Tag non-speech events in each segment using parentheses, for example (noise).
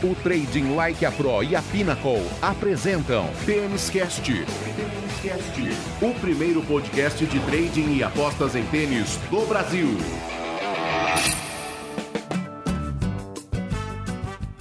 O Trading Like a Pro e a Pinnacle apresentam Tênis Cast. O primeiro podcast de trading e apostas em tênis do Brasil.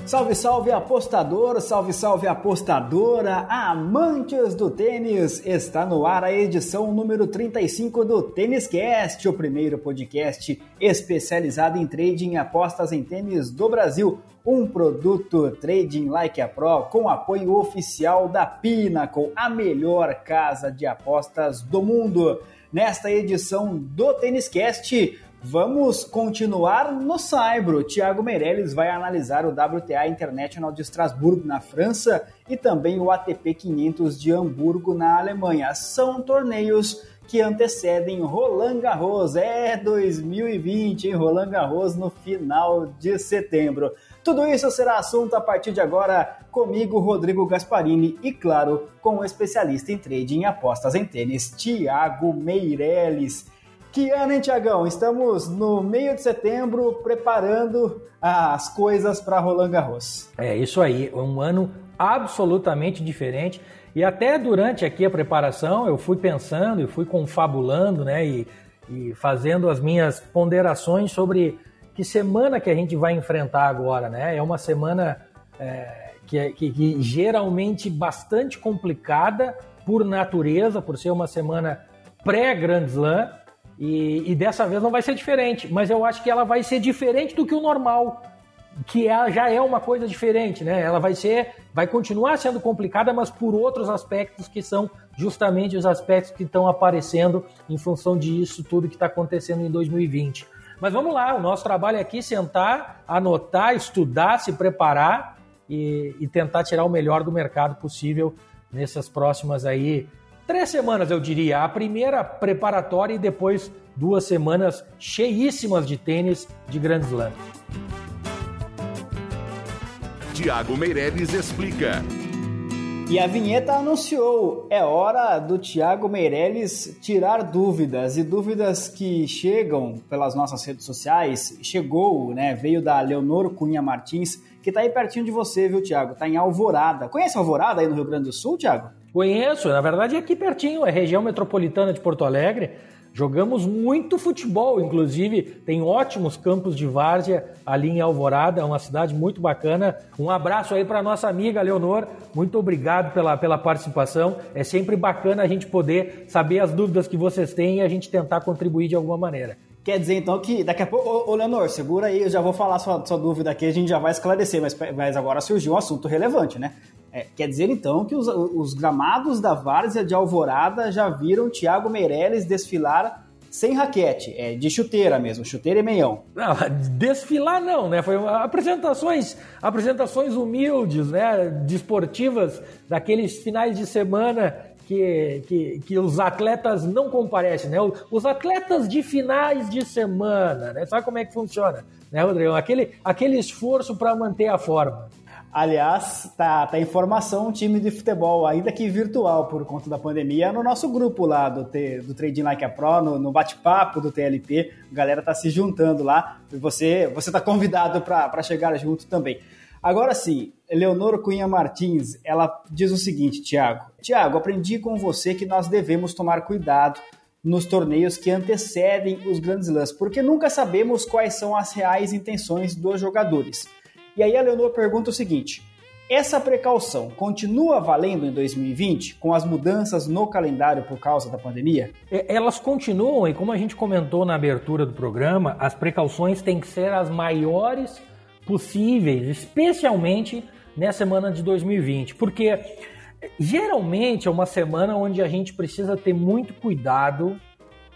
Salve, salve apostador, salve, salve apostadora, amantes do tênis! Está no ar a edição número 35 do Tênis Cast, o primeiro podcast especializado em trading e apostas em tênis do Brasil. Um produto Trading Like a Pro com apoio oficial da Pinnacle, a melhor casa de apostas do mundo. Nesta edição do Tênis Cast, Vamos continuar no Saibro. Tiago Meirelles vai analisar o WTA International de Estrasburgo, na França, e também o ATP 500 de Hamburgo, na Alemanha. São torneios que antecedem Roland Garros. É 2020, em Roland Garros no final de setembro. Tudo isso será assunto a partir de agora comigo, Rodrigo Gasparini, e claro, com o especialista em trading e apostas em tênis, Tiago Meirelles. Que ano, hein, Tiagão? Estamos no meio de setembro preparando as coisas para Roland Garros. É isso aí, um ano absolutamente diferente. E até durante aqui a preparação eu fui pensando e fui confabulando, né? E, e fazendo as minhas ponderações sobre que semana que a gente vai enfrentar agora, né? É uma semana é, que, é, que, que geralmente bastante complicada por natureza, por ser uma semana pré-Grand Slam e, e, dessa vez não vai ser diferente, mas eu acho que ela vai ser diferente do que o normal, que é, já é uma coisa diferente, né? Ela vai ser, vai continuar sendo complicada, mas por outros aspectos que são justamente os aspectos que estão aparecendo em função disso tudo que está acontecendo em 2020. Mas vamos lá, o nosso trabalho é aqui sentar, anotar, estudar, se preparar e, e tentar tirar o melhor do mercado possível nessas próximas aí três semanas, eu diria. A primeira preparatória e depois duas semanas cheíssimas de tênis de Grand Slam. Tiago Meirelles explica. E a vinheta anunciou, é hora do Tiago Meirelles tirar dúvidas, e dúvidas que chegam pelas nossas redes sociais, chegou, né, veio da Leonor Cunha Martins, que tá aí pertinho de você, viu, Tiago? Tá em Alvorada. Conhece Alvorada aí no Rio Grande do Sul, Tiago? Conheço, na verdade é aqui pertinho, é região metropolitana de Porto Alegre. Jogamos muito futebol, inclusive tem ótimos campos de várzea ali em Alvorada, é uma cidade muito bacana. Um abraço aí para nossa amiga Leonor, muito obrigado pela, pela participação. É sempre bacana a gente poder saber as dúvidas que vocês têm e a gente tentar contribuir de alguma maneira. Quer dizer então que daqui a pouco, ô, ô Leonor, segura aí, eu já vou falar sua, sua dúvida aqui, a gente já vai esclarecer, mas, mas agora surgiu um assunto relevante, né? É, quer dizer então que os, os, gramados da Várzea de Alvorada já viram Thiago Meirelles desfilar sem raquete, é de chuteira mesmo, chuteira e meião. Não, desfilar não, né? Foi apresentações, apresentações humildes, né? Desportivas daqueles finais de semana que, que, que, os atletas não comparecem, né? Os atletas de finais de semana, né? Sabe como é que funciona, né, Rodrigo? Aquele, aquele esforço para manter a forma. Aliás, tá, tá informação um time de futebol, ainda que virtual por conta da pandemia, no nosso grupo lá do, do Trading Like a Pro, no, no bate-papo do TLP, a galera tá se juntando lá, e você, você tá convidado para chegar junto também. Agora sim, Leonor Cunha Martins, ela diz o seguinte, Tiago. Tiago, aprendi com você que nós devemos tomar cuidado nos torneios que antecedem os grandes lãs, porque nunca sabemos quais são as reais intenções dos jogadores. E aí a Leonor pergunta o seguinte: essa precaução continua valendo em 2020 com as mudanças no calendário por causa da pandemia? É, elas continuam e como a gente comentou na abertura do programa, as precauções têm que ser as maiores possíveis, especialmente nessa semana de 2020, porque geralmente é uma semana onde a gente precisa ter muito cuidado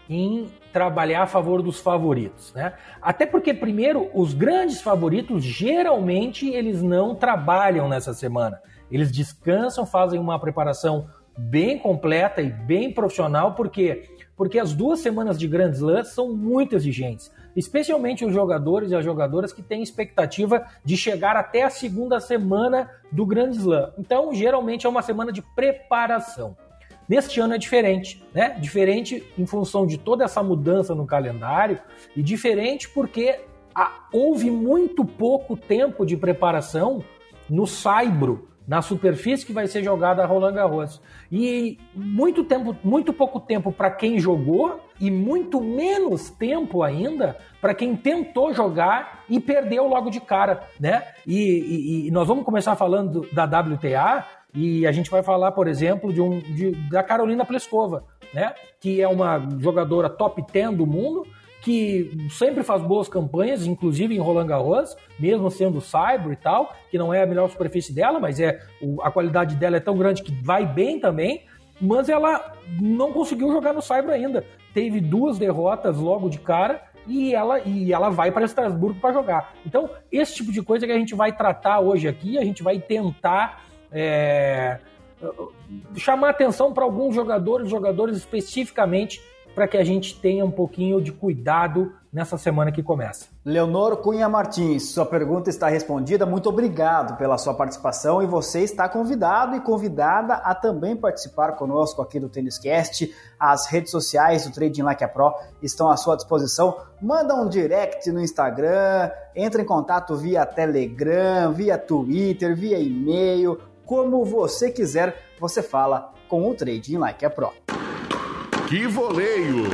em trabalhar a favor dos favoritos, né? Até porque primeiro os grandes favoritos geralmente eles não trabalham nessa semana. Eles descansam, fazem uma preparação bem completa e bem profissional, porque porque as duas semanas de Grand Slam são muito exigentes, especialmente os jogadores e as jogadoras que têm expectativa de chegar até a segunda semana do Grand Slam. Então, geralmente é uma semana de preparação. Neste ano é diferente, né? Diferente em função de toda essa mudança no calendário e diferente porque houve muito pouco tempo de preparação no saibro, na superfície que vai ser jogada a Roland Garros. E muito tempo, muito pouco tempo para quem jogou e muito menos tempo ainda para quem tentou jogar e perdeu logo de cara, né? E, e, e, nós vamos começar falando da WTA e a gente vai falar, por exemplo, de um, de, da Carolina Pleskova, né? Que é uma jogadora top 10 do mundo que sempre faz boas campanhas, inclusive em Roland Garros, mesmo sendo Cyber e tal, que não é a melhor superfície dela, mas é a qualidade dela é tão grande que vai bem também, mas ela não conseguiu jogar no Cyber ainda. Teve duas derrotas logo de cara e ela, e ela vai para Estrasburgo para jogar. Então, esse tipo de coisa que a gente vai tratar hoje aqui, a gente vai tentar é, chamar atenção para alguns jogadores, jogadores especificamente para que a gente tenha um pouquinho de cuidado nessa semana que começa. Leonor Cunha Martins, sua pergunta está respondida. Muito obrigado pela sua participação e você está convidado e convidada a também participar conosco aqui do Tênis Cast. As redes sociais do Trading Like a Pro estão à sua disposição. Manda um direct no Instagram, entre em contato via Telegram, via Twitter, via e-mail, como você quiser, você fala com o Trading Like a Pro. Que voleio!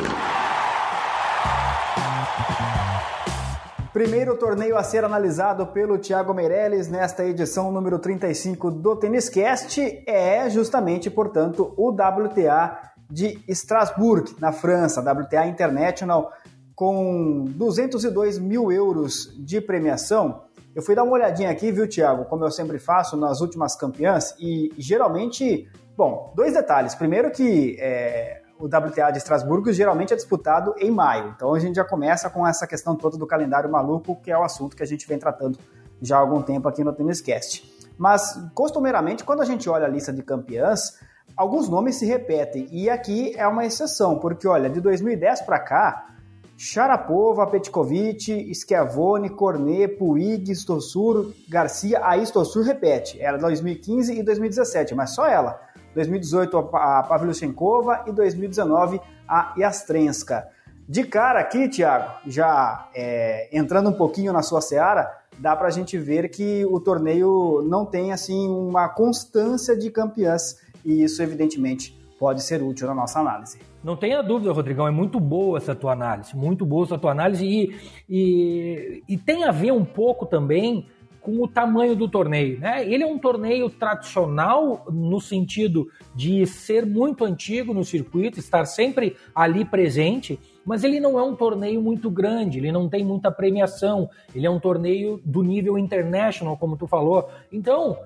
Primeiro torneio a ser analisado pelo Thiago Meirelles nesta edição número 35 do Tênis Cast é justamente, portanto, o WTA de Strasbourg, na França, WTA International, com 202 mil euros de premiação. Eu fui dar uma olhadinha aqui, viu, Thiago, como eu sempre faço nas últimas campeãs, e geralmente, bom, dois detalhes. Primeiro que é, o WTA de Estrasburgo geralmente é disputado em maio. Então a gente já começa com essa questão toda do calendário maluco, que é o assunto que a gente vem tratando já há algum tempo aqui no Tenniscast. Mas, costumeiramente, quando a gente olha a lista de campeãs, alguns nomes se repetem. E aqui é uma exceção, porque, olha, de 2010 para cá, Sharapova, Petkovic, Schiavone, Cornet, Puig, Stossur, Garcia, a Stossur repete. Era 2015 e 2017, mas só ela. 2018 a Pavlyuchenkova e 2019 a Yastrenska. De cara aqui, Thiago, já é, entrando um pouquinho na sua seara, dá para a gente ver que o torneio não tem assim uma constância de campeãs e isso evidentemente pode ser útil na nossa análise. Não tenha dúvida, Rodrigão, é muito boa essa tua análise, muito boa essa tua análise e, e, e tem a ver um pouco também com o tamanho do torneio. Né? Ele é um torneio tradicional no sentido de ser muito antigo no circuito, estar sempre ali presente, mas ele não é um torneio muito grande, ele não tem muita premiação, ele é um torneio do nível international, como tu falou. Então,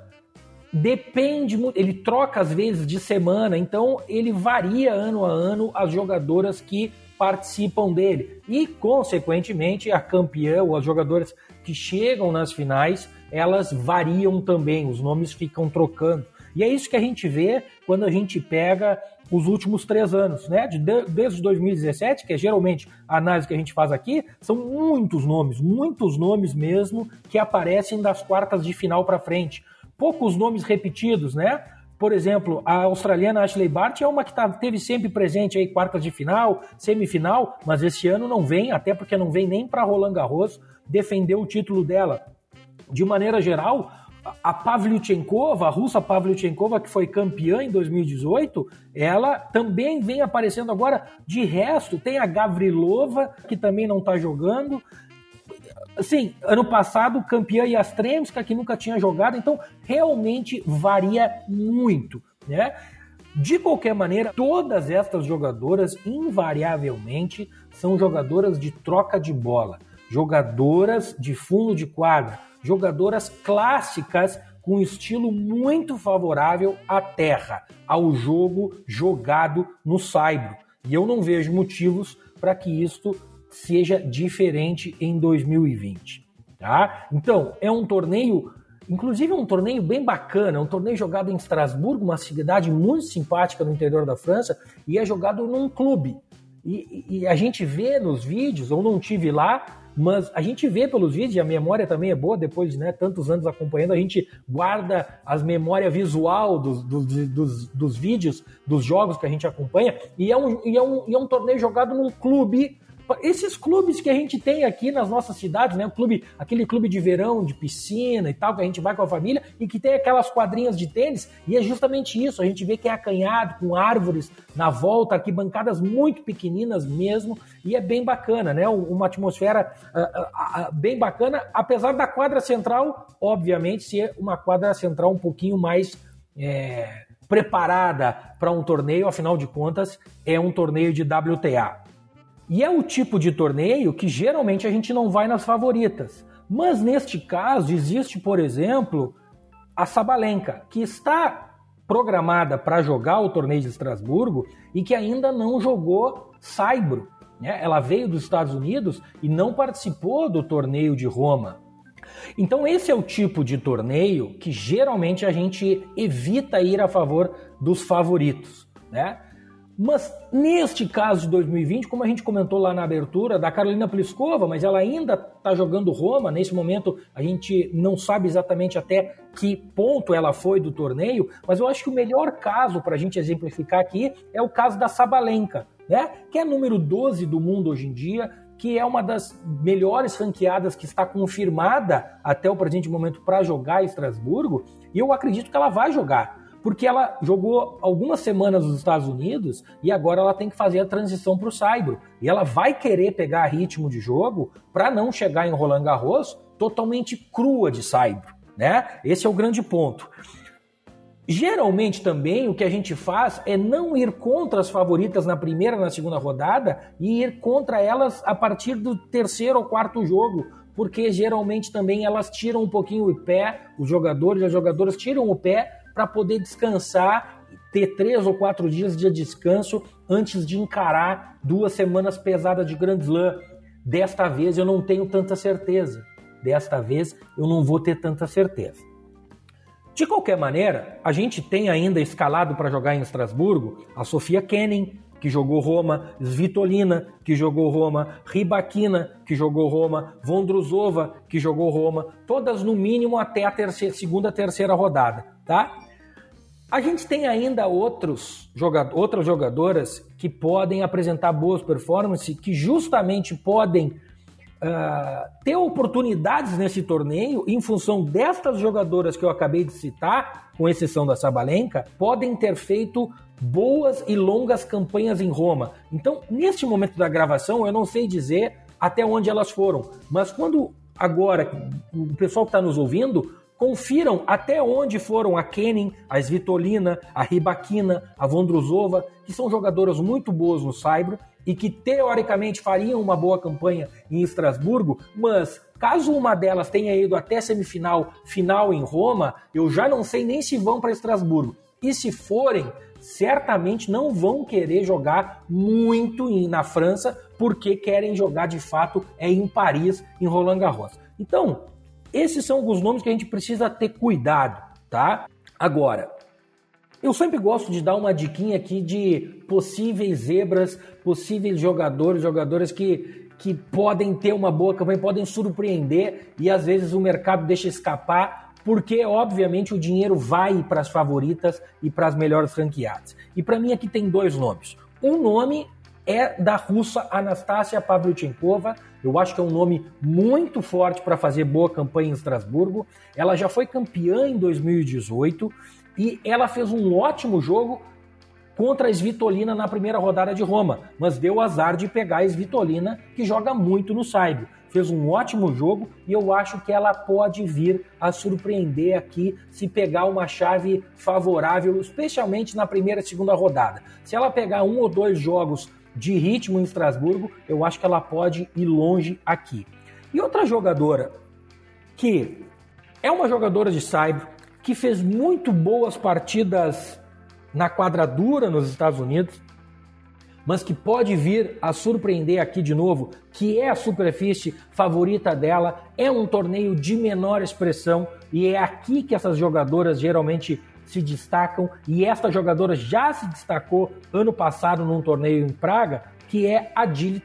depende ele troca às vezes de semana, então ele varia ano a ano as jogadoras que participam dele. E, consequentemente, a campeã ou as jogadoras que chegam nas finais, elas variam também, os nomes ficam trocando. E é isso que a gente vê quando a gente pega os últimos três anos, né? De, desde 2017, que é geralmente a análise que a gente faz aqui, são muitos nomes, muitos nomes mesmo que aparecem das quartas de final para frente. Poucos nomes repetidos, né? Por exemplo, a australiana Ashley Bart é uma que tá, teve sempre presente aí quartas de final, semifinal, mas esse ano não vem, até porque não vem nem para Roland Garros defender o título dela. De maneira geral, a Pavlyuchenkova, a russa Pavlyuchenkova, que foi campeã em 2018, ela também vem aparecendo agora. De resto, tem a Gavrilova, que também não está jogando. Assim, ano passado, campeã Yastremska, que nunca tinha jogado. Então, realmente varia muito, né? De qualquer maneira, todas estas jogadoras, invariavelmente, são jogadoras de troca de bola, jogadoras de fundo de quadra, jogadoras clássicas com estilo muito favorável à terra, ao jogo jogado no saibro. E eu não vejo motivos para que isto seja diferente em 2020, tá? Então, é um torneio, inclusive é um torneio bem bacana, um torneio jogado em Estrasburgo, uma cidade muito simpática no interior da França, e é jogado num clube. E, e a gente vê nos vídeos, eu não tive lá, mas a gente vê pelos vídeos, e a memória também é boa, depois de né, tantos anos acompanhando, a gente guarda as memórias visual dos, dos, dos, dos, vídeos, dos jogos que a gente acompanha, e é, um, e, é um, e é um torneio jogado num clube esses clubes que a gente tem aqui nas nossas cidades, né? O clube, aquele clube de verão, de piscina e tal, que a gente vai com a família e que tem aquelas quadrinhas de tênis, e é justamente isso. A gente vê que é acanhado, com árvores na volta, aqui bancadas muito pequeninas mesmo, e é bem bacana, né? Uma atmosfera uh, uh, uh, bem bacana, apesar da quadra central, obviamente, ser uma quadra central um pouquinho mais. É, preparada para um torneio, afinal de contas, é um torneio de WTA. E é o tipo de torneio que geralmente a gente não vai nas favoritas. Mas neste caso, existe, por exemplo, a Sabalenka, que está programada para jogar o torneio de Estrasburgo e que ainda não jogou Saibro. Né? Ela veio dos Estados Unidos e não participou do torneio de Roma. Então, esse é o tipo de torneio que geralmente a gente evita ir a favor dos favoritos. Né? Mas neste caso de 2020, como a gente comentou lá na abertura, da Carolina Pliskova, mas ela ainda está jogando Roma, nesse momento a gente não sabe exatamente até que ponto ela foi do torneio, mas eu acho que o melhor caso para a gente exemplificar aqui é o caso da Sabalenka, né? que é número 12 do mundo hoje em dia, que é uma das melhores ranqueadas que está confirmada até o presente momento para jogar em Estrasburgo, e eu acredito que ela vai jogar porque ela jogou algumas semanas nos Estados Unidos e agora ela tem que fazer a transição para o Saibro. E ela vai querer pegar ritmo de jogo para não chegar em Roland Garros totalmente crua de Saibro. Né? Esse é o grande ponto. Geralmente também o que a gente faz é não ir contra as favoritas na primeira na segunda rodada e ir contra elas a partir do terceiro ou quarto jogo, porque geralmente também elas tiram um pouquinho o pé, os jogadores e as jogadoras tiram o pé para poder descansar, ter três ou quatro dias de descanso antes de encarar duas semanas pesadas de Grand Slam. Desta vez eu não tenho tanta certeza. Desta vez eu não vou ter tanta certeza. De qualquer maneira, a gente tem ainda escalado para jogar em Estrasburgo a Sofia Kenning, que jogou Roma, Svitolina, que jogou Roma, Ribaquina, que jogou Roma, Vondrusova, que jogou Roma, todas no mínimo até a terceira, segunda, terceira rodada, tá? A gente tem ainda outros jogador, outras jogadoras que podem apresentar boas performances, que justamente podem uh, ter oportunidades nesse torneio em função destas jogadoras que eu acabei de citar, com exceção da Sabalenka, podem ter feito boas e longas campanhas em Roma. Então, neste momento da gravação, eu não sei dizer até onde elas foram, mas quando agora o pessoal que está nos ouvindo Confiram até onde foram a Kenin, a Svitolina, a Ribaquina, a Vondruzova, que são jogadoras muito boas no Saibro e que teoricamente fariam uma boa campanha em Estrasburgo, mas caso uma delas tenha ido até semifinal, final em Roma, eu já não sei nem se vão para Estrasburgo. E se forem, certamente não vão querer jogar muito na França, porque querem jogar de fato é em Paris, em Roland Garros. Então, esses são alguns nomes que a gente precisa ter cuidado, tá? Agora, eu sempre gosto de dar uma diquinha aqui de possíveis zebras, possíveis jogadores, jogadoras que, que podem ter uma boa campanha, podem surpreender e às vezes o mercado deixa escapar, porque obviamente o dinheiro vai para as favoritas e para as melhores franqueadas. E para mim aqui tem dois nomes. Um nome é da russa Anastasia Pavlyuchenkova. Eu acho que é um nome muito forte para fazer boa campanha em Estrasburgo. Ela já foi campeã em 2018 e ela fez um ótimo jogo contra a Svitolina na primeira rodada de Roma, mas deu azar de pegar a Svitolina, que joga muito no Saibro. Fez um ótimo jogo e eu acho que ela pode vir a surpreender aqui se pegar uma chave favorável, especialmente na primeira e segunda rodada. Se ela pegar um ou dois jogos de ritmo em Estrasburgo, eu acho que ela pode ir longe aqui. E outra jogadora que é uma jogadora de saibro que fez muito boas partidas na quadradura nos Estados Unidos, mas que pode vir a surpreender aqui de novo, que é a superfície favorita dela, é um torneio de menor expressão e é aqui que essas jogadoras geralmente se destacam e esta jogadora já se destacou ano passado num torneio em Praga, que é a Jill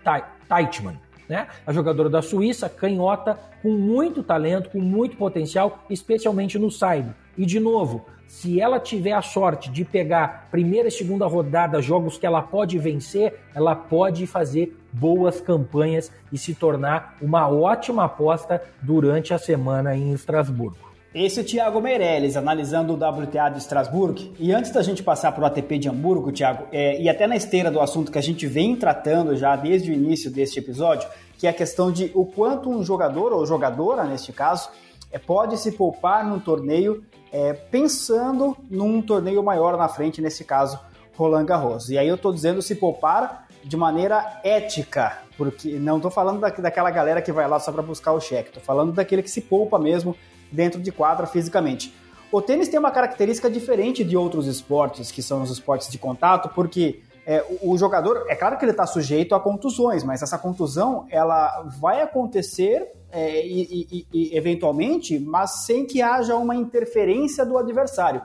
Teitman. Né? A jogadora da Suíça, canhota, com muito talento, com muito potencial, especialmente no saibro. E de novo, se ela tiver a sorte de pegar primeira e segunda rodada, jogos que ela pode vencer, ela pode fazer boas campanhas e se tornar uma ótima aposta durante a semana em Estrasburgo. Esse é o Thiago Meirelles, analisando o WTA de Estrasburgo. E antes da gente passar para o ATP de Hamburgo, Thiago, é, e até na esteira do assunto que a gente vem tratando já desde o início deste episódio, que é a questão de o quanto um jogador, ou jogadora neste caso, é, pode se poupar num torneio é, pensando num torneio maior na frente, nesse caso, Roland Garros. E aí eu estou dizendo se poupar de maneira ética, porque não estou falando da, daquela galera que vai lá só para buscar o cheque, estou falando daquele que se poupa mesmo dentro de quadra fisicamente. O tênis tem uma característica diferente de outros esportes, que são os esportes de contato, porque é, o, o, jogador, é claro que ele está sujeito a contusões, mas essa contusão ela vai acontecer é, e, e, e, eventualmente, mas sem que haja uma interferência do adversário.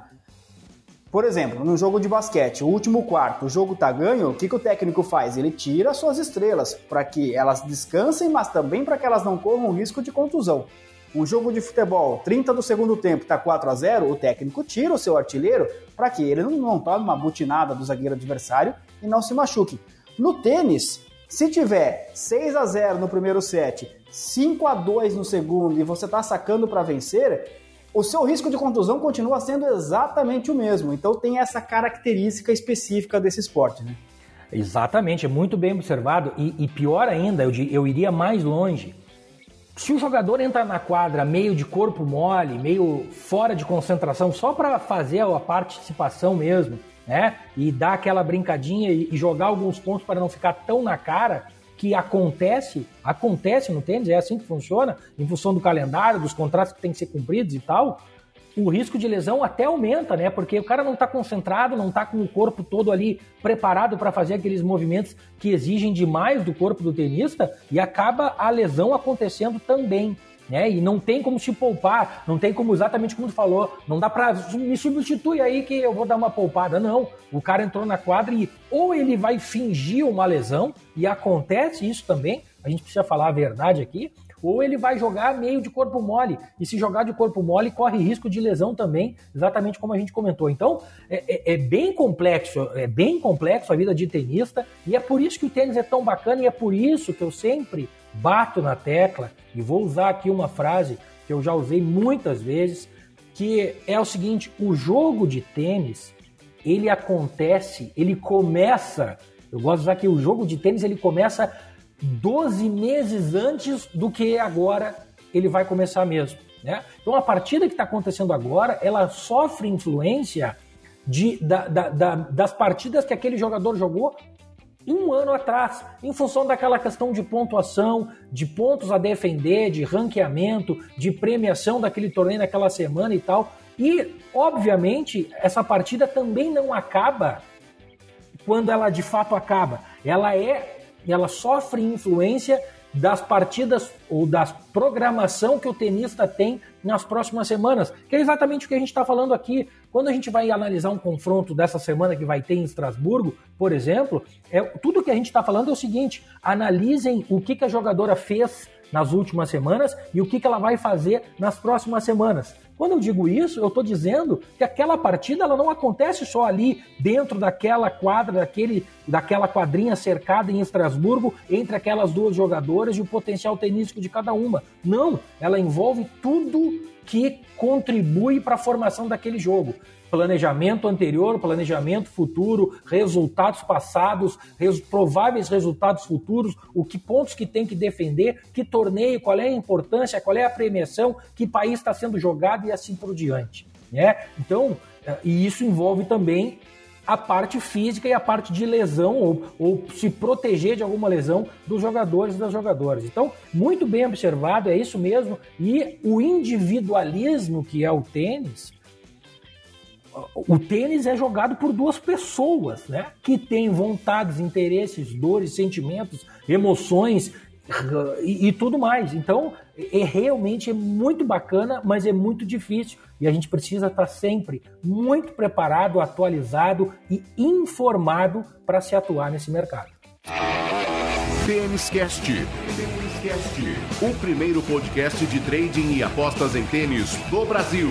Por exemplo, no jogo de basquete, o último quarto, o jogo tá ganho, o que, que o técnico faz? Ele tira suas estrelas para que elas descansem, mas também para que elas não corram risco de contusão. Um jogo de futebol, 30 do segundo tempo, está 4 a 0 o técnico tira o seu artilheiro para que ele não, não tome uma butinada do zagueiro adversário e não se machuque. No tênis, se tiver 6 a 0 no primeiro set, 5 a 2 no segundo e você está sacando para vencer, o seu risco de contusão continua sendo exatamente o mesmo. Então tem essa característica específica desse esporte, né? Exatamente, é muito bem observado. E, e pior ainda, eu, eu iria mais longe se o jogador entra na quadra meio de corpo mole, meio fora de concentração, só para fazer a participação mesmo, né? E dar aquela brincadinha e jogar alguns pontos para não ficar tão na cara, que acontece, acontece no tênis, é assim que funciona, em função do calendário, dos contratos que têm que ser cumpridos e tal o risco de lesão até aumenta, né? Porque o cara não está concentrado, não está com o corpo todo ali preparado para fazer aqueles movimentos que exigem demais do corpo do tenista e acaba a lesão acontecendo também. Né? E não tem como se poupar, não tem como exatamente como tu falou, não dá para me substituir aí que eu vou dar uma poupada, não. O cara entrou na quadra e ou ele vai fingir uma lesão e acontece isso também, a gente precisa falar a verdade aqui, ou ele vai jogar meio de corpo mole. E se jogar de corpo mole, corre risco de lesão também, exatamente como a gente comentou. Então, é, é, é, bem complexo, é bem complexo a vida de tenista, e é por isso que o tênis é tão bacana, e é por isso que eu sempre bato na tecla, e vou usar aqui uma frase que eu já usei muitas vezes, que é o seguinte: o jogo de tênis ele acontece, ele começa. Eu gosto de usar que o jogo de tênis ele começa 12 meses antes do que agora ele vai começar mesmo. Né? Então a partida que está acontecendo agora, ela sofre influência de, da, da, da, das partidas que aquele jogador jogou um ano atrás, em função daquela questão de pontuação, de pontos a defender, de ranqueamento, de premiação daquele torneio naquela semana e tal. E, obviamente, essa partida também não acaba quando ela de fato acaba. Ela é ela sofre influência das partidas ou da programação que o tenista tem nas próximas semanas, que é exatamente o que a gente está falando aqui. Quando a gente vai analisar um confronto dessa semana que vai ter em Estrasburgo, por exemplo, é, tudo que a gente está falando é o seguinte: analisem o que, que a jogadora fez nas últimas semanas e o que, que ela vai fazer nas próximas semanas. Quando eu digo isso, eu estou dizendo que aquela partida ela não acontece só ali dentro daquela quadra, daquele, daquela quadrinha cercada em Estrasburgo entre aquelas duas jogadoras e o potencial tenístico de cada uma. Não, ela envolve tudo que contribui para a formação daquele jogo planejamento anterior, planejamento futuro, resultados passados, res, prováveis resultados futuros, o que pontos que tem que defender, que torneio, qual é a importância, qual é a premiação, que país está sendo jogado e assim por diante. Né? Então, eh, e isso envolve também a parte física e a parte de lesão ou, ou, se proteger de alguma lesão dos jogadores e das jogadoras. Então, muito bem observado, é isso mesmo. E o individualismo que é o tênis, o tênis é jogado por duas pessoas, né? Que têm vontades, interesses, dores, sentimentos, emoções e, e, tudo mais. Então, é realmente é muito bacana, mas é muito difícil e a gente precisa estar sempre muito preparado, atualizado e informado para se atuar nesse mercado. Tênis Cast. O primeiro podcast de trading e apostas em tênis do Brasil.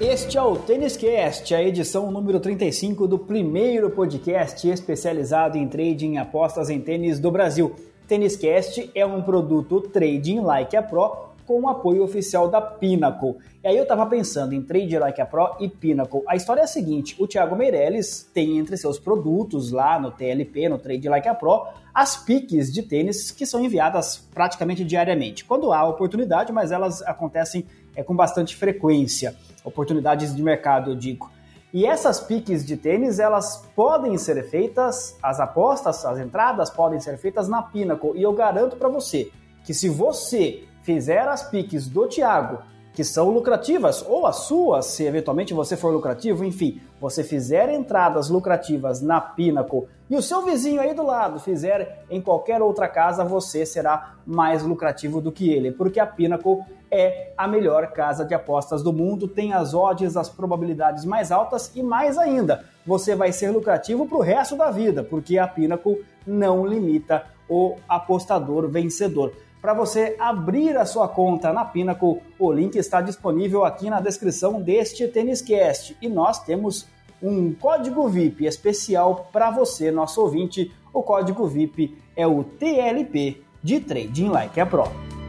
Este é o Tênis Cast, a edição número 35 do primeiro podcast especializado em trading e apostas em tênis do Brasil. Tênis Cast é um produto Trading Like a Pro com o apoio oficial da Pinnacle. E aí eu tava pensando em Trade Like a Pro e Pinnacle. A história é a seguinte, o Thiago Meirelles tem entre seus produtos lá no TLP, no Trade Like a Pro, as piques de tênis que são enviadas praticamente diariamente. Quando há oportunidade, mas elas acontecem é, com bastante frequência oportunidades de mercado, eu digo. E essas piques de tênis, elas podem ser feitas, as apostas, as entradas podem ser feitas na Pinnacle. E eu garanto para você que se você fizer as piques do Thiago, que são lucrativas, ou as suas, se eventualmente você for lucrativo, enfim, você fizer entradas lucrativas na Pinnacle e o seu vizinho aí do lado fizer em qualquer outra casa, você será mais lucrativo do que ele, porque a Pinnacle é a melhor casa de apostas do mundo, tem as odds, as probabilidades mais altas e mais ainda, você vai ser lucrativo para o resto da vida, porque a Pinnacle não limita o apostador vencedor. Para você abrir a sua conta na Pinnacle, o link está disponível aqui na descrição deste Têniscast e nós temos um código VIP especial para você, nosso ouvinte. O código VIP é o TLP de Trading Like a Pro.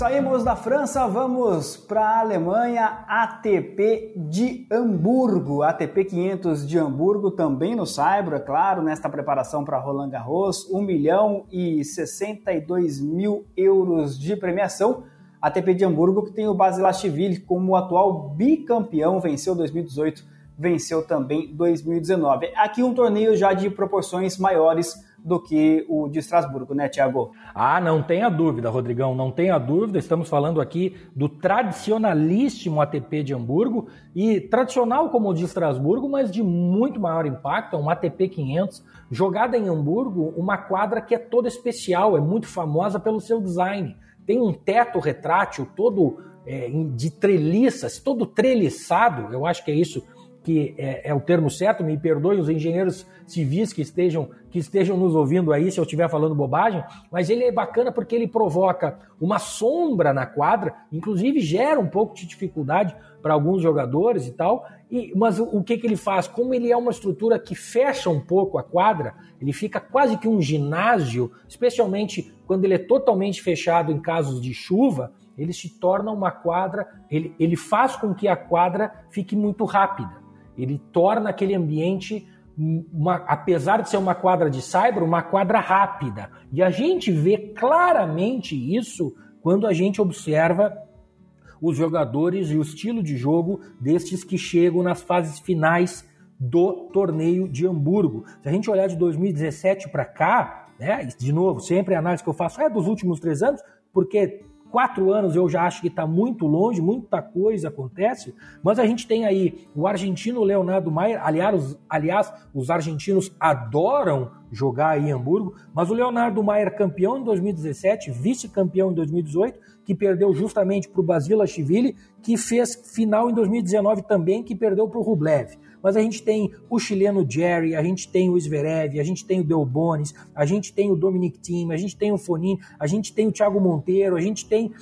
Saímos da França, vamos para a Alemanha, ATP de Hamburgo, ATP 500 de Hamburgo, também no Saibro, é claro, nesta preparação para Roland Garros, 1 milhão e 62 mil euros de premiação. ATP de Hamburgo que tem o Basilashvili como atual bicampeão, venceu 2018, venceu também 2019. Aqui um torneio já de proporções maiores do que o de Estrasburgo, né, Tiago? Ah, não tenha dúvida, Rodrigão, não tenha dúvida. Estamos falando aqui do tradicionalíssimo ATP de Hamburgo e tradicional como o de Estrasburgo, mas de muito maior impacto, é um ATP 500, jogada em Hamburgo, uma quadra que é toda especial, é muito famosa pelo seu design. Tem um teto retrátil todo é, de treliças, todo treliçado, eu acho que é isso que é, é, o termo certo, me perdoem os engenheiros civis que estejam, que estejam nos ouvindo aí se eu estiver falando bobagem, mas ele é bacana porque ele provoca uma sombra na quadra, inclusive gera um pouco de dificuldade para alguns jogadores e tal. E, mas o, o que, que ele faz? Como ele é uma estrutura que fecha um pouco a quadra, ele fica quase que um ginásio, especialmente quando ele é totalmente fechado em casos de chuva, ele se torna uma quadra, ele, ele faz com que a quadra fique muito rápida. Ele torna aquele ambiente, uma, apesar de ser uma quadra de cyber, uma quadra rápida. E a gente vê claramente isso quando a gente observa os jogadores e o estilo de jogo destes que chegam nas fases finais do torneio de Hamburgo. Se a gente olhar de 2017 para cá, né, de novo, sempre a análise que eu faço é dos últimos três anos, porque quatro anos eu já acho que está muito longe, muita coisa acontece, mas a gente tem aí o argentino Leonardo Maier, aliás, os, aliás, os argentinos adoram jogar em Hamburgo, mas o Leonardo Maier campeão em 2017, vice-campeão em 2018, que perdeu justamente para o Basilashvili, que fez final em 2019 também, que perdeu para o Rublev mas a gente tem o chileno Jerry, a gente tem o Zverev, a gente tem o Delbonis, a gente tem o Dominic Thiem, a gente tem o Fonin, a gente tem o Thiago Monteiro, a gente tem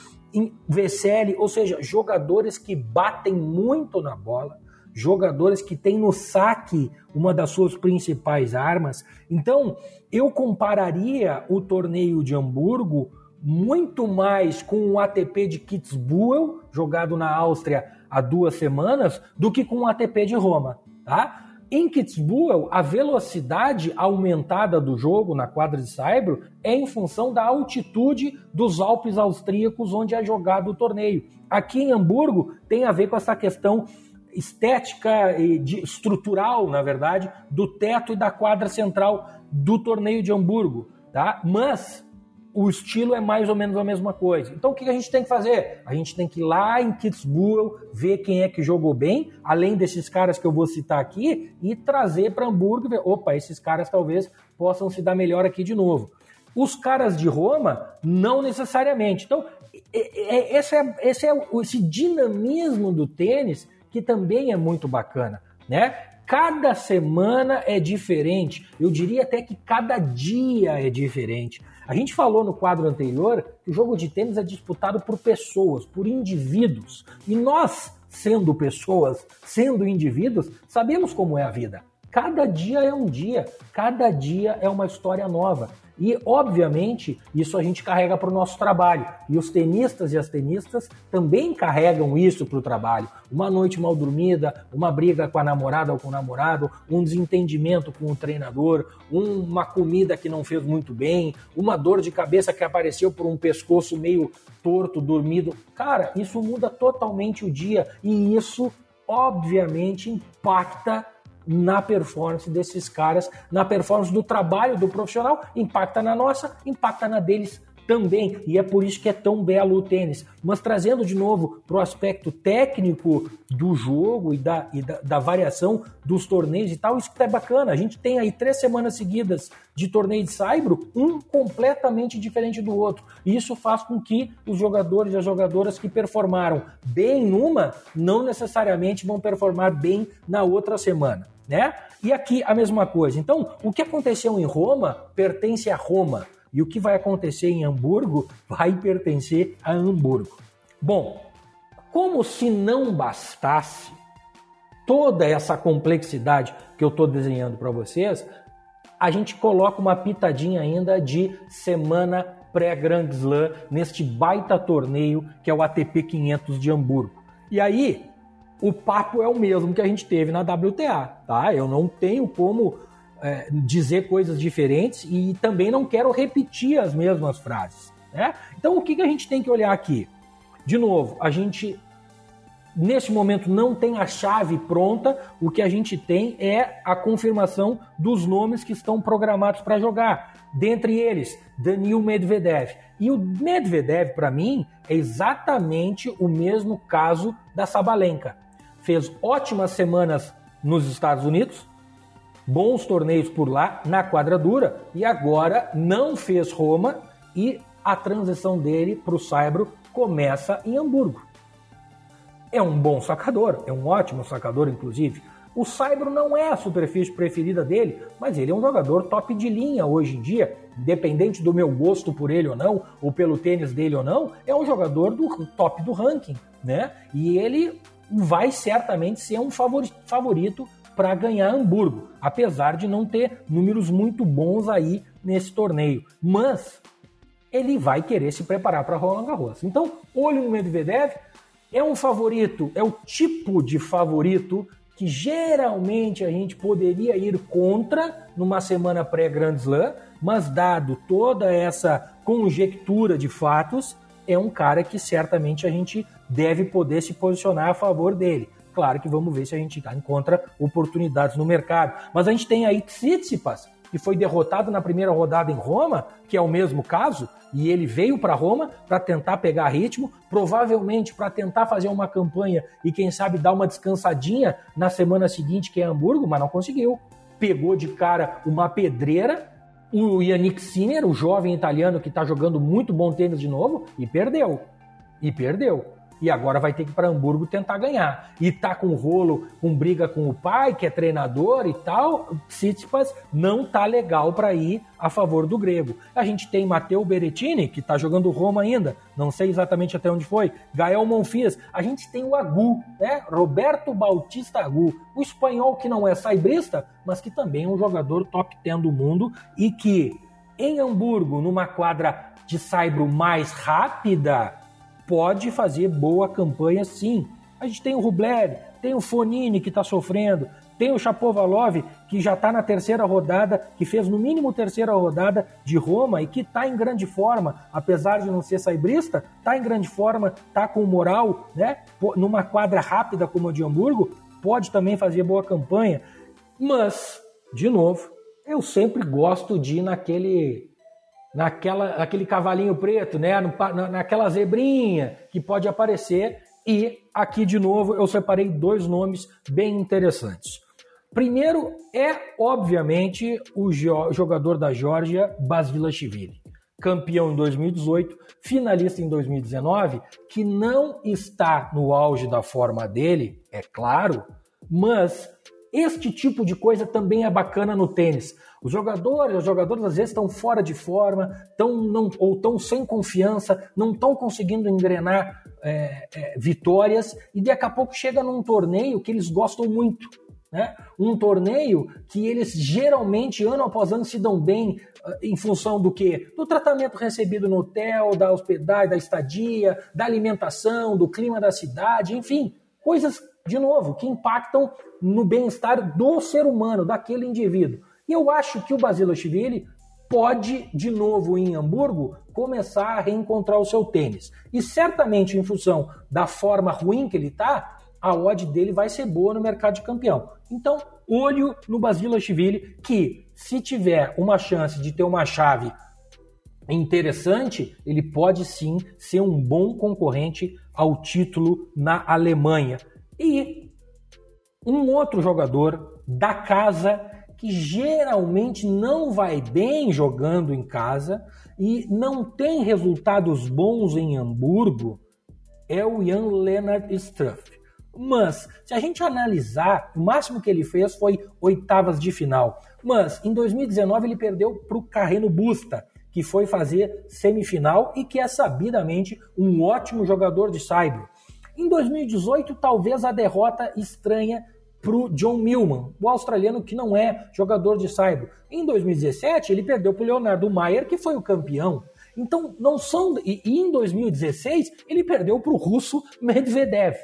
Vesely, ou seja, jogadores que batem muito na bola, jogadores que têm no saque uma das suas principais armas. Então, eu compararia o torneio de Hamburgo muito mais com o ATP de Kitzbühel, jogado na Áustria há duas semanas, do que com o ATP de Roma. Tá? Em Kitzbühel, a velocidade aumentada do jogo na quadra de Saibro é em função da altitude dos Alpes austríacos onde é jogado o torneio. Aqui em Hamburgo tem a ver com essa questão estética e estrutural, na verdade, do teto e da quadra central do torneio de Hamburgo, tá? Mas o estilo é mais ou menos a mesma coisa. Então o que a gente tem que fazer? A gente tem que ir lá em Kitzbühel, ver quem é que jogou bem, além desses caras que eu vou citar aqui, e trazer para Hamburgo ver, opa, esses caras talvez possam se dar melhor aqui de novo. Os caras de Roma, não necessariamente. Então, esse é, esse é esse dinamismo do tênis que também é muito bacana, né? Cada semana é diferente. Eu diria até que cada dia é diferente. A gente falou no quadro anterior que o jogo de tênis é disputado por pessoas, por indivíduos. E nós, sendo pessoas, sendo indivíduos, sabemos como é a vida. Cada dia é um dia, cada dia é uma história nova. E, obviamente, isso a gente carrega para o nosso trabalho. E os tenistas e as tenistas também carregam isso para o trabalho. Uma noite mal dormida, uma briga com a namorada ou com o namorado, um desentendimento com o treinador, uma comida que não fez muito bem, uma dor de cabeça que apareceu por um pescoço meio torto, dormido. Cara, isso muda totalmente o dia e isso, obviamente, impacta na performance desses caras, na performance do trabalho do profissional, impacta na nossa, impacta na deles também, e é por isso que é tão belo o tênis. Mas trazendo de novo para o aspecto técnico do jogo e, da, e da, da, variação dos torneios e tal, isso que é bacana. A gente tem aí três semanas seguidas de torneio de saibro, um completamente diferente do outro. E isso faz com que os jogadores e as jogadoras que performaram bem numa, não necessariamente vão performar bem na outra semana né? E aqui a mesma coisa. Então, o que aconteceu em Roma pertence a Roma. E o que vai acontecer em Hamburgo vai pertencer a Hamburgo. Bom, como se não bastasse toda essa complexidade que eu estou desenhando para vocês, a gente coloca uma pitadinha ainda de semana pré-Grand Slam neste baita torneio que é o ATP 500 de Hamburgo. E aí, o papo é o mesmo que a gente teve na WTA, tá? Eu não tenho como é, dizer coisas diferentes e também não quero repetir as mesmas frases, né? Então o que, que a gente tem que olhar aqui? De novo, a gente nesse momento não tem a chave pronta, o que a gente tem é a confirmação dos nomes que estão programados para jogar. Dentre eles, Danil Medvedev. E o Medvedev, para mim, é exatamente o mesmo caso da Sabalenka fez ótimas semanas nos Estados Unidos, bons torneios por lá, na quadradura, e agora não fez Roma e a transição dele para o Saibro começa em Hamburgo. É um bom sacador, é um ótimo sacador, inclusive. O Saibro não é a superfície preferida dele, mas ele é um jogador top de linha hoje em dia, independente do meu gosto por ele ou não, ou pelo tênis dele ou não, é um jogador do top do ranking, né? E ele vai certamente ser um favorito para ganhar Hamburgo, apesar de não ter números muito bons aí nesse torneio. Mas ele vai querer se preparar para Roland Garros. Então, olho no Medvedev, é um favorito, é o tipo de favorito que geralmente a gente poderia ir contra numa semana pré-Grand Slam, mas dado toda essa conjectura de fatos, é um cara que certamente a gente deve poder se posicionar a favor dele. Claro que vamos ver se a gente encontra oportunidades no mercado. Mas a gente tem aí Tsitsipas, que foi derrotado na primeira rodada em Roma, que é o mesmo caso, e ele veio para Roma para tentar pegar ritmo, provavelmente para tentar fazer uma campanha e quem sabe dar uma descansadinha na semana seguinte, que é Hamburgo, mas não conseguiu. Pegou de cara uma pedreira o Yannick Sinner, o jovem italiano que está jogando muito bom tênis de novo, e perdeu. E perdeu e agora vai ter que ir para Hamburgo tentar ganhar. E tá com rolo, com briga com o pai, que é treinador e tal. Tsitsipas não tá legal para ir a favor do grego. A gente tem Matteo Berettini, que tá jogando Roma ainda, não sei exatamente até onde foi. Gael Monfils. A gente tem o Agu, né? Roberto Bautista Agu, o espanhol que não é saibrista, mas que também é um jogador top 10 do mundo e que em Hamburgo, numa quadra de saibro mais rápida, pode fazer boa campanha sim. A gente tem o Rublev, tem o Fonini que está sofrendo, tem o Chapovalov que já está na terceira rodada, que fez no mínimo terceira rodada de Roma e que está em grande forma, apesar de não ser saibrista, está em grande forma, está com moral, né? Numa quadra rápida como a de Hamburgo, pode também fazer boa campanha. Mas, de novo, eu sempre gosto de ir naquele naquela, naquele cavalinho preto, né? naquela zebrinha que pode aparecer. E aqui de novo eu separei dois nomes bem interessantes. Primeiro é, obviamente, o jogador da Geórgia, Basvilashvili, campeão em 2018, finalista em 2019, que não está no auge da forma dele, é claro, mas este tipo de coisa também é bacana no tênis. Os jogadores, os jogadores às vezes estão fora de forma, tão, não, ou estão sem confiança, não estão conseguindo engrenar é, é, vitórias, e daqui a pouco chega num torneio que eles gostam muito. Né? Um torneio que eles geralmente, ano após ano, se dão bem uh, em função do que? Do tratamento recebido no hotel, da hospedagem, da estadia, da alimentação, do clima da cidade, enfim, coisas, de novo, que impactam no bem-estar do ser humano, daquele indivíduo. E eu acho que o Basilashvili pode, de novo em Hamburgo, começar a reencontrar o seu tênis. E certamente, em função da forma ruim que ele está, a odd dele vai ser boa no mercado de campeão. Então, olho no Basilashvili, que se tiver uma chance de ter uma chave interessante, ele pode sim ser um bom concorrente ao título na Alemanha. E um outro jogador da casa que geralmente não vai bem jogando em casa e não tem resultados bons em Hamburgo é o Jan Leonard Struff. Mas, se a gente analisar, o máximo que ele fez foi oitavas de final. Mas, em 2019, ele perdeu para o Carreno Busta, que foi fazer semifinal e que é sabidamente um ótimo jogador de saibro. Em 2018, talvez a derrota estranha para o John Millman, o australiano que não é jogador de saibro. Em 2017, ele perdeu para o Leonardo Maier, que foi o campeão. Então, não são. E, em 2016, ele perdeu para o russo Medvedev.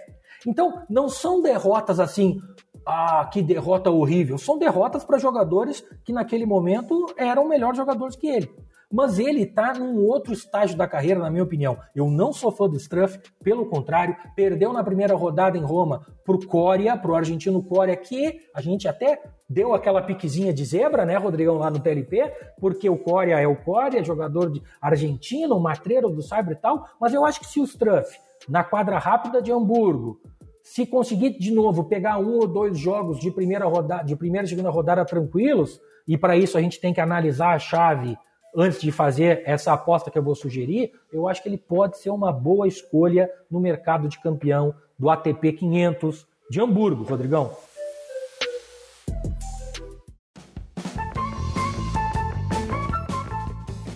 Então, não são derrotas assim, ah, que derrota horrível. São derrotas para jogadores que naquele momento eram melhores jogadores que ele. Mas ele está num outro estágio da carreira, na minha opinião. Eu não sou fã do Struff, pelo contrário, perdeu na primeira rodada em Roma pro Coria, pro argentino Coria, que a gente até deu aquela piquezinha de zebra, né, Rodrigão, lá no TLP, porque o Coria é o Coria, jogador de argentino, matreiro do Cyber e tal, mas eu acho que se o Struff, na quadra rápida de Hamburgo, se conseguir de novo pegar um ou dois jogos de primeira rodada, de primeira e segunda rodada tranquilos, e para isso a gente tem que analisar a chave antes de fazer essa aposta que eu vou sugerir, eu acho que ele pode ser uma boa escolha no mercado de campeão do ATP 500 de Hamburgo, Rodrigão.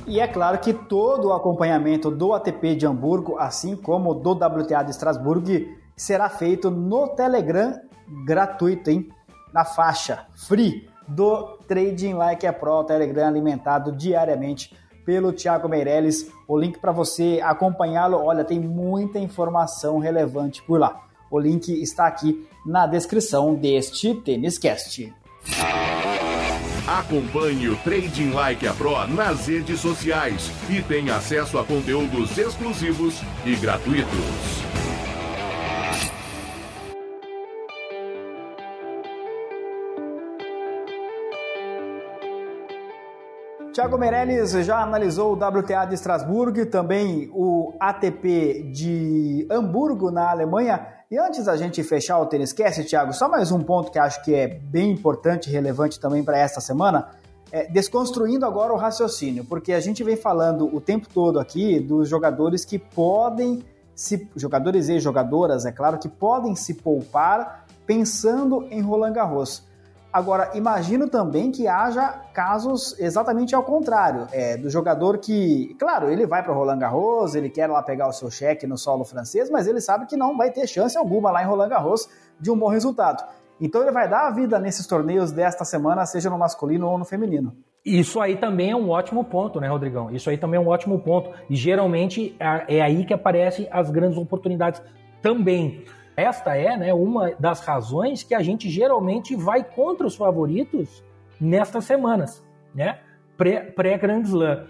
E é claro que todo o acompanhamento do ATP de Hamburgo, assim como do WTA de Estrasburgo, será feito no Telegram gratuito, hein? Na faixa free do Trading Like a Pro, Telegram alimentado diariamente pelo Thiago Meirelles. O link para você acompanhá-lo, olha, tem muita informação relevante por lá. O link está aqui na descrição deste Tênis Cast. Acompanhe o Trading Like a Pro nas redes sociais e tenha acesso a conteúdos exclusivos e gratuitos. Tiago Meirelles já analisou o WTA de Estrasburgo e também o ATP de Hamburgo, na Alemanha. E antes da gente fechar o Tênis Cast, Thiago, só mais um ponto que acho que é bem importante e relevante também para esta semana. É, desconstruindo agora o raciocínio, porque a gente vem falando o tempo todo aqui dos jogadores que podem se jogadores e jogadoras, é claro, que podem se poupar pensando em Roland Garros. Agora, imagino também que haja casos exatamente ao contrário, é, do jogador que, claro, ele vai para Roland Garros, ele quer lá pegar o seu cheque no solo francês, mas ele sabe que não vai ter chance alguma lá em Roland Garros de um bom resultado. Então ele vai dar a vida nesses torneios desta semana, seja no masculino ou no feminino. Isso aí também é um ótimo ponto, né, Rodrigão? Isso aí também é um ótimo ponto. E geralmente é, é aí que aparecem as grandes oportunidades também. Esta é né, uma das razões que a gente geralmente vai contra os favoritos nestas semanas, né? Pré-Grand Slam.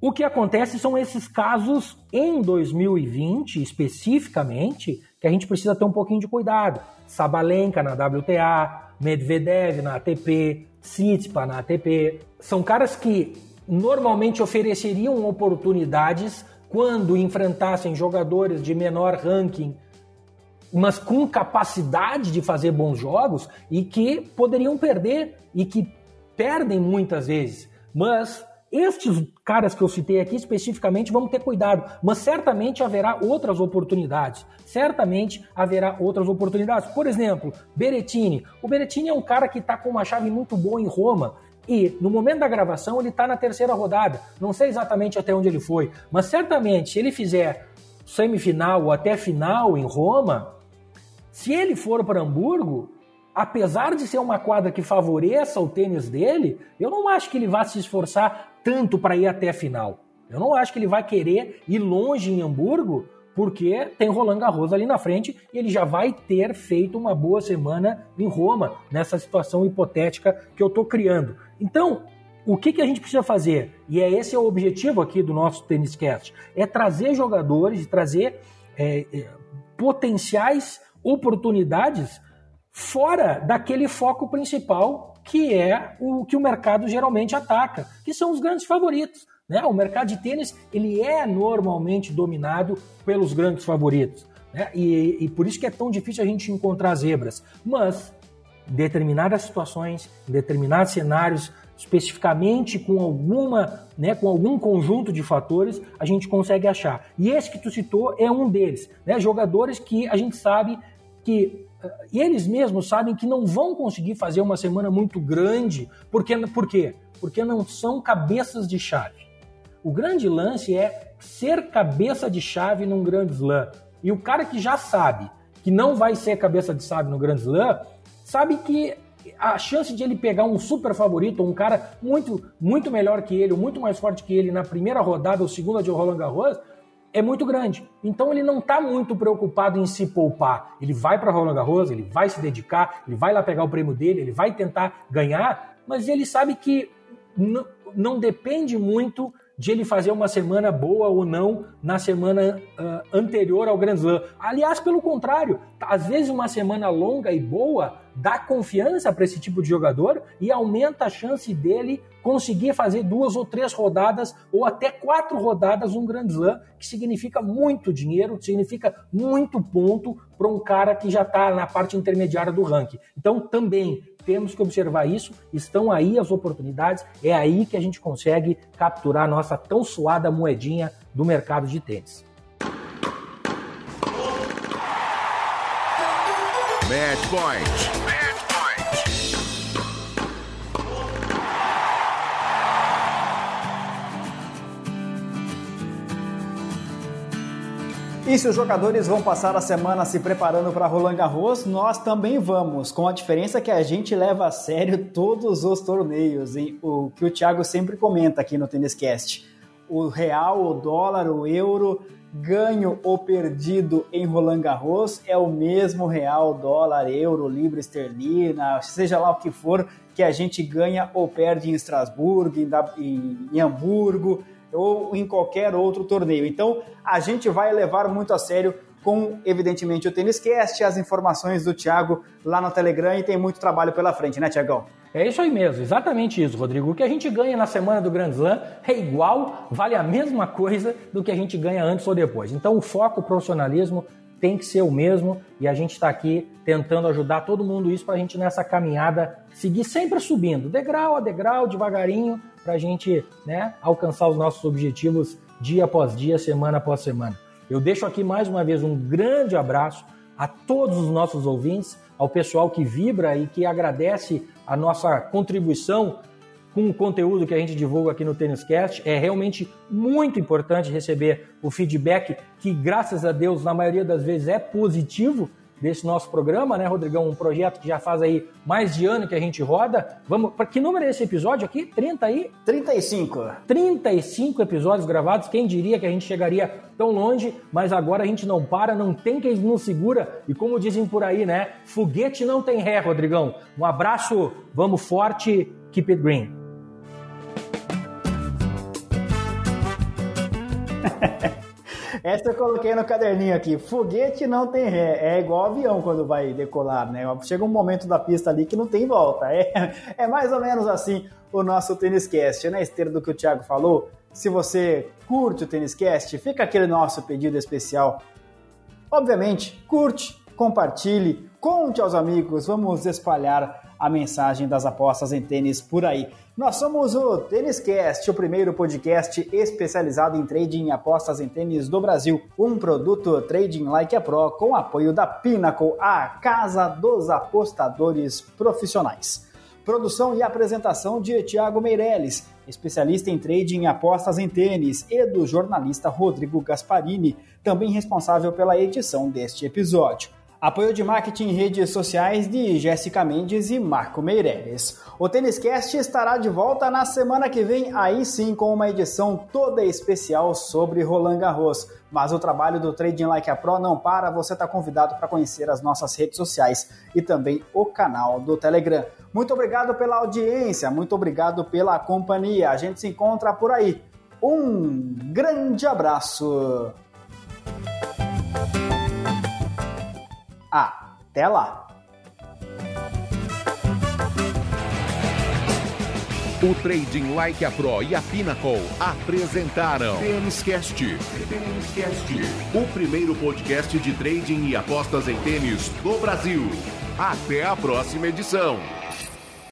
O que acontece são esses casos em 2020, especificamente, que a gente precisa ter um pouquinho de cuidado. Sabalenka na WTA, Medvedev na ATP, Tsitsipas na ATP. São caras que normalmente ofereceriam oportunidades quando enfrentassem jogadores de menor ranking mas com capacidade de fazer bons jogos e que poderiam perder e que perdem muitas vezes. Mas estes caras que eu citei aqui especificamente vamos ter cuidado, mas certamente haverá outras oportunidades. Certamente haverá outras oportunidades. Por exemplo, Berettini. O Berettini é um cara que está com uma chave muito boa em Roma. E no momento da gravação ele está na terceira rodada. Não sei exatamente até onde ele foi, mas certamente se ele fizer semifinal ou até final em Roma, se ele for para Hamburgo, apesar de ser uma quadra que favoreça o tênis dele, eu não acho que ele vá se esforçar tanto para ir até a final. Eu não acho que ele vai querer ir longe em Hamburgo, porque tem Roland Garros ali na frente e ele já vai ter feito uma boa semana em Roma, nessa situação hipotética que eu estou criando. Então, o que, que a gente precisa fazer? E é esse é o objetivo aqui do nosso Tênis Cast, é trazer jogadores, trazer é, é, potenciais oportunidades fora daquele foco principal que é o que o mercado geralmente ataca, que são os grandes favoritos. Né? O mercado de tênis ele é normalmente dominado pelos grandes favoritos. Né? E, e por isso que é tão difícil a gente encontrar zebras. Mas, determinadas situações, determinados cenários, especificamente com alguma, né, com algum conjunto de fatores, a gente consegue achar. E esse que tu citou é um deles, né? Jogadores que a gente sabe que e eles mesmos sabem que não vão conseguir fazer uma semana muito grande, porque, por quê? Porque não são cabeças de chave. O grande lance é ser cabeça de chave num grande slam. E o cara que já sabe que não vai ser cabeça de chave no grande slam, sabe que a chance de ele pegar um super favorito, um cara muito, muito melhor que ele, muito mais forte que ele na primeira rodada ou segunda de Roland Garros, é muito grande. Então ele não está muito preocupado em se poupar. Ele vai para Roland Garros, ele vai se dedicar, ele vai lá pegar o prêmio dele, ele vai tentar ganhar, mas ele sabe que não depende muito de ele fazer uma semana boa ou não na semana uh, anterior ao Grand Slam. Aliás, pelo contrário, às vezes uma semana longa e boa dá confiança para esse tipo de jogador e aumenta a chance dele conseguir fazer duas ou três rodadas ou até quatro rodadas um Grand Slam, que significa muito dinheiro, significa muito ponto para um cara que já está na parte intermediária do ranking. Então, também temos que observar isso, estão aí as oportunidades, é aí que a gente consegue capturar a nossa tão suada moedinha do mercado de tênis. Match point. E se os jogadores vão passar a semana se preparando para Roland Garros, nós também vamos, com a diferença que a gente leva a sério todos os torneios, hein? o que o Thiago sempre comenta aqui no Tênis Cast. O real, o dólar, o euro, ganho ou perdido em Roland Garros é o mesmo real, dólar, euro, libra esterlina, seja lá o que for que a gente ganha ou perde em Estrasburgo, em, em Hamburgo, ou em qualquer outro torneio. Então, a gente vai levar muito a sério com, evidentemente, o Tênis Cast, as informações do Thiago lá no Telegram e tem muito trabalho pela frente, né, Tiagão? É isso aí mesmo, exatamente isso, Rodrigo. O que a gente ganha na semana do Grand Slam é igual, vale a mesma coisa do que a gente ganha antes ou depois. Então, o foco, o profissionalismo tem que ser o mesmo e a gente está aqui tentando ajudar todo mundo isso para a gente nessa caminhada seguir sempre subindo, degrau a degrau, devagarinho, para a gente né, alcançar os nossos objetivos dia após dia, semana após semana. Eu deixo aqui mais uma vez um grande abraço a todos os nossos ouvintes, ao pessoal que vibra e que agradece a nossa contribuição com o conteúdo que a gente divulga aqui no Tênis Cast. É realmente muito importante receber o feedback que, graças a Deus, na maioria das vezes é positivo desse nosso programa, né, Rodrigão? Um projeto que já faz aí mais de ano que a gente roda. Vamos, para que número é esse episódio aqui? 30 aí? 35. 35 episódios gravados. Quem diria que a gente chegaria tão longe, mas agora a gente não para, não tem quem nos segura. E como dizem por aí, né? Foguete não tem ré, Rodrigão. Um abraço, vamos forte, keep it green. (laughs) Essa eu coloquei no caderninho aqui. Foguete não tem ré. É igual avião quando vai decolar, né? Chega um momento da pista ali que não tem volta. É, (laughs) é mais ou menos assim o nosso Tênis Cast. Na esteira do que o Thiago falou, se você curte o Tênis Cast, fica aquele nosso pedido especial. Obviamente, curte, compartilhe, conte aos amigos, vamos espalhar a mensagem das apostas em tênis por aí. Nós somos o Tênis Cast, o primeiro podcast especializado em trading e apostas em tênis do Brasil. Um produto Trading Like a Pro com apoio da Pinnacle, a casa dos apostadores profissionais. Produção e apresentação de Tiago Meirelles, especialista em trading e apostas em tênis, e do jornalista Rodrigo Gasparini, também responsável pela edição deste episódio. Apoio de marketing em redes sociais de Jéssica Mendes e Marco Meireles. O Tênis Cast estará de volta na semana que vem, aí sim com uma edição toda especial sobre Roland Garros. Mas o trabalho do Trading Like a Pro não para, você está convidado para conhecer as nossas redes sociais e também o canal do Telegram. Muito obrigado pela audiência, muito obrigado pela companhia. A gente se encontra por aí. Um grande abraço! Até lá! O Trading Like a Pro e a Pinnacle apresentaram Têniscast. O primeiro podcast de trading e apostas em tênis do Brasil. Até a próxima edição.